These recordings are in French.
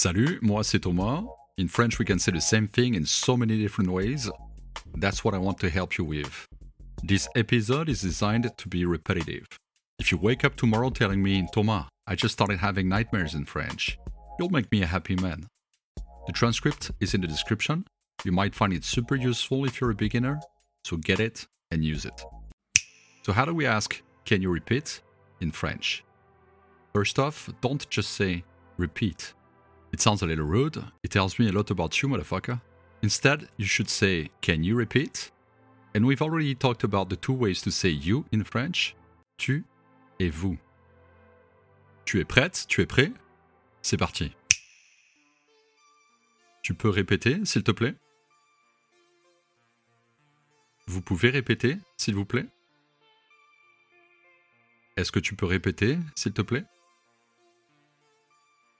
Salut, moi c'est Thomas. In French, we can say the same thing in so many different ways. That's what I want to help you with. This episode is designed to be repetitive. If you wake up tomorrow telling me, Thomas, I just started having nightmares in French, you'll make me a happy man. The transcript is in the description. You might find it super useful if you're a beginner, so get it and use it. So, how do we ask, can you repeat in French? First off, don't just say repeat. It sounds a little rude. It tells me a lot about you, motherfucker. Instead, you should say, Can you repeat? And we've already talked about the two ways to say you in French tu et vous. Tu es prête? Tu es prêt? C'est parti. Tu peux répéter, s'il te plaît? Vous pouvez répéter, s'il vous plaît? Est-ce que tu peux répéter, s'il te plaît?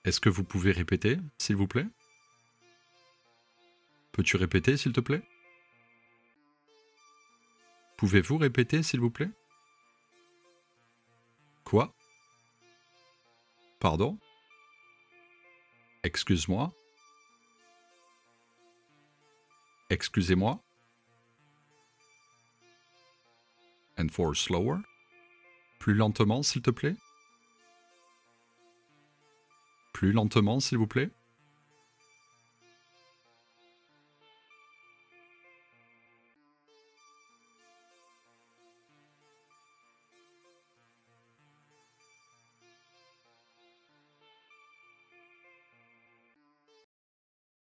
Est-ce que vous pouvez répéter, s'il vous plaît? Peux-tu répéter, s'il te plaît? Pouvez-vous répéter, s'il vous plaît? Quoi? Pardon? Excuse-moi? Excusez-moi? And for slower? Plus lentement, s'il te plaît? Plus lentement, s'il vous plaît?